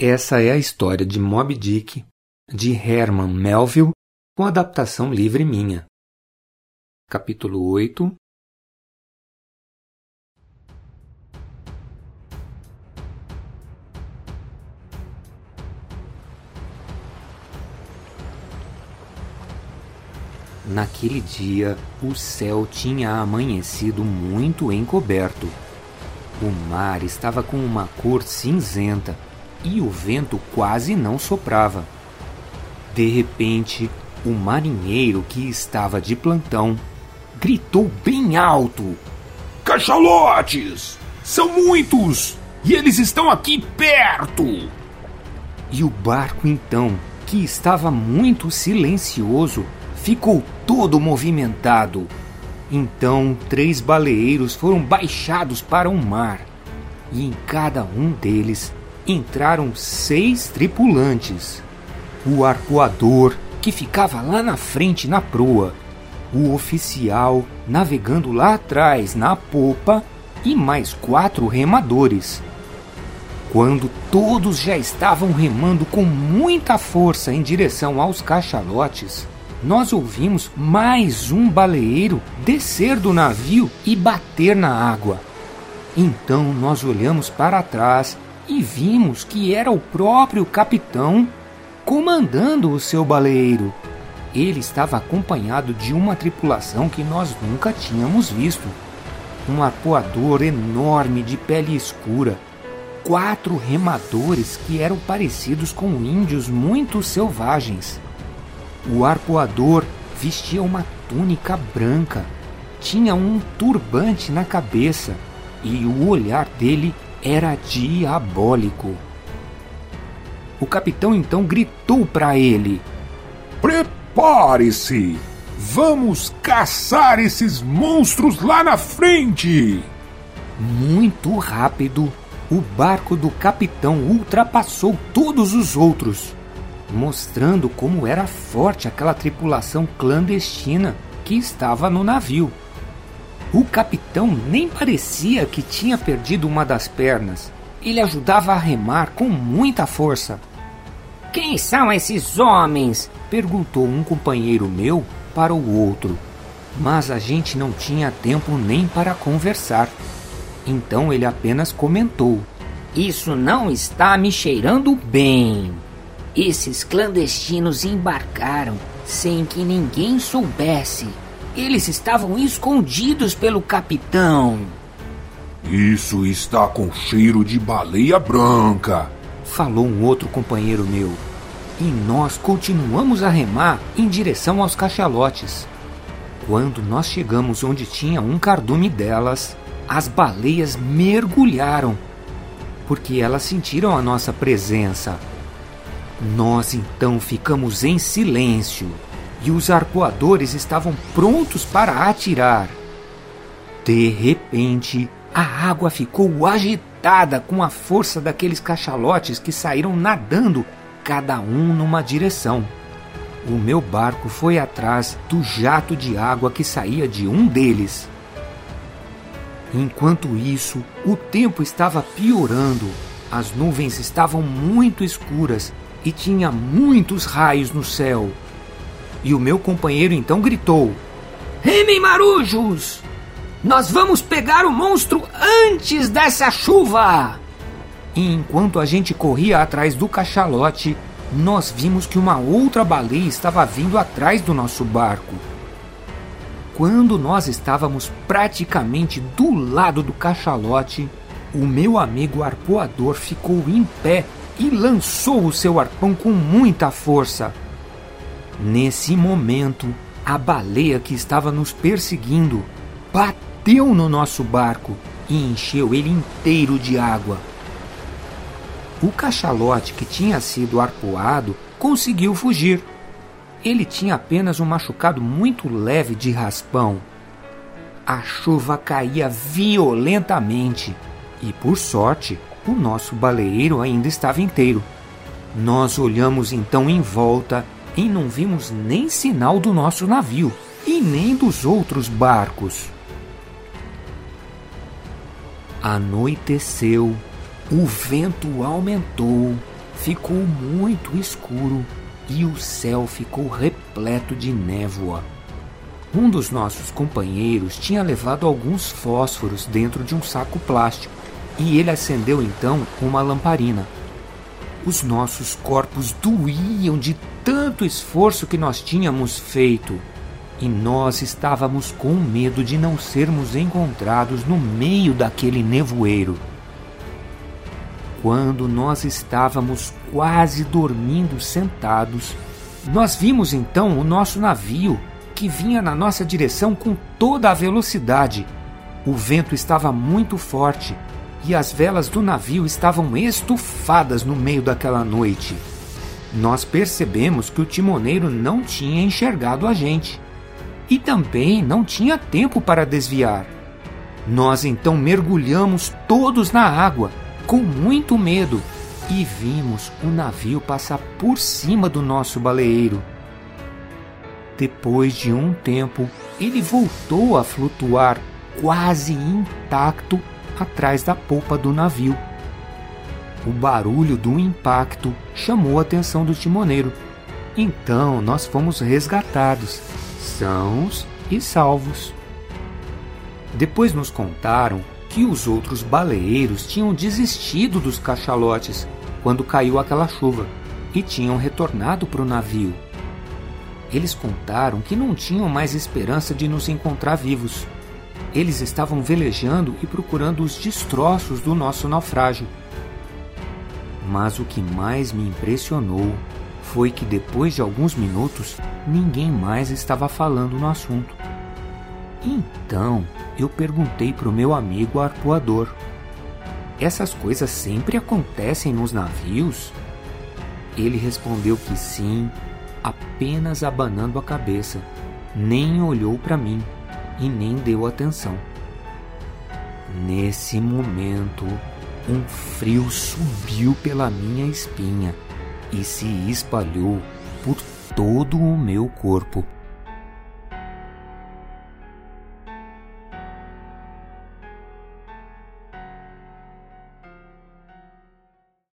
Essa é a história de Moby Dick, de Herman Melville, com adaptação livre minha. Capítulo 8 Naquele dia, o céu tinha amanhecido muito encoberto. O mar estava com uma cor cinzenta e o vento quase não soprava. De repente, o marinheiro que estava de plantão gritou bem alto: Cachalotes! São muitos! E eles estão aqui perto! E o barco então, que estava muito silencioso, ficou todo movimentado. Então, três baleeiros foram baixados para o mar, e em cada um deles entraram seis tripulantes. O arcoador, que ficava lá na frente na proa, o oficial navegando lá atrás na popa e mais quatro remadores. Quando todos já estavam remando com muita força em direção aos cachalotes, nós ouvimos mais um baleeiro descer do navio e bater na água. Então nós olhamos para trás e vimos que era o próprio capitão comandando o seu baleeiro. Ele estava acompanhado de uma tripulação que nós nunca tínhamos visto. Um arpoador enorme de pele escura, quatro remadores que eram parecidos com índios muito selvagens. O arpoador vestia uma túnica branca, tinha um turbante na cabeça e o olhar dele era diabólico. O capitão então gritou para ele: Prepare-se! Vamos caçar esses monstros lá na frente! Muito rápido, o barco do capitão ultrapassou todos os outros, mostrando como era forte aquela tripulação clandestina que estava no navio. O capitão nem parecia que tinha perdido uma das pernas. Ele ajudava a remar com muita força. Quem são esses homens? perguntou um companheiro meu para o outro. Mas a gente não tinha tempo nem para conversar. Então ele apenas comentou: Isso não está me cheirando bem. Esses clandestinos embarcaram sem que ninguém soubesse. Eles estavam escondidos pelo capitão. Isso está com cheiro de baleia branca, falou um outro companheiro meu. E nós continuamos a remar em direção aos cachalotes. Quando nós chegamos onde tinha um cardume delas, as baleias mergulharam, porque elas sentiram a nossa presença. Nós então ficamos em silêncio e os arcoadores estavam prontos para atirar. De repente, a água ficou agitada com a força daqueles cachalotes que saíram nadando, cada um numa direção. O meu barco foi atrás do jato de água que saía de um deles. Enquanto isso, o tempo estava piorando. As nuvens estavam muito escuras e tinha muitos raios no céu. E o meu companheiro então gritou: Remem marujos! Nós vamos pegar o monstro antes dessa chuva! E enquanto a gente corria atrás do cachalote, nós vimos que uma outra baleia estava vindo atrás do nosso barco. Quando nós estávamos praticamente do lado do cachalote, o meu amigo arpoador ficou em pé e lançou o seu arpão com muita força. Nesse momento, a baleia que estava nos perseguindo bateu no nosso barco e encheu ele inteiro de água. O cachalote que tinha sido arpoado conseguiu fugir. Ele tinha apenas um machucado muito leve de raspão. A chuva caía violentamente e, por sorte, o nosso baleeiro ainda estava inteiro. Nós olhamos então em volta e não vimos nem sinal do nosso navio e nem dos outros barcos. Anoiteceu, o vento aumentou, ficou muito escuro e o céu ficou repleto de névoa. Um dos nossos companheiros tinha levado alguns fósforos dentro de um saco plástico e ele acendeu então uma lamparina. Os nossos corpos doíam de tanto esforço que nós tínhamos feito e nós estávamos com medo de não sermos encontrados no meio daquele nevoeiro. Quando nós estávamos quase dormindo sentados, nós vimos então o nosso navio que vinha na nossa direção com toda a velocidade. O vento estava muito forte e as velas do navio estavam estufadas no meio daquela noite. Nós percebemos que o timoneiro não tinha enxergado a gente e também não tinha tempo para desviar. Nós então mergulhamos todos na água, com muito medo, e vimos o navio passar por cima do nosso baleeiro. Depois de um tempo, ele voltou a flutuar quase intacto atrás da polpa do navio. O barulho do impacto chamou a atenção do timoneiro. Então nós fomos resgatados, sãos e salvos. Depois nos contaram que os outros baleeiros tinham desistido dos cachalotes quando caiu aquela chuva e tinham retornado para o navio. Eles contaram que não tinham mais esperança de nos encontrar vivos. Eles estavam velejando e procurando os destroços do nosso naufrágio. Mas o que mais me impressionou foi que depois de alguns minutos ninguém mais estava falando no assunto. Então eu perguntei para o meu amigo arpoador: Essas coisas sempre acontecem nos navios? Ele respondeu que sim, apenas abanando a cabeça, nem olhou para mim e nem deu atenção. Nesse momento, um frio subiu pela minha espinha e se espalhou por todo o meu corpo.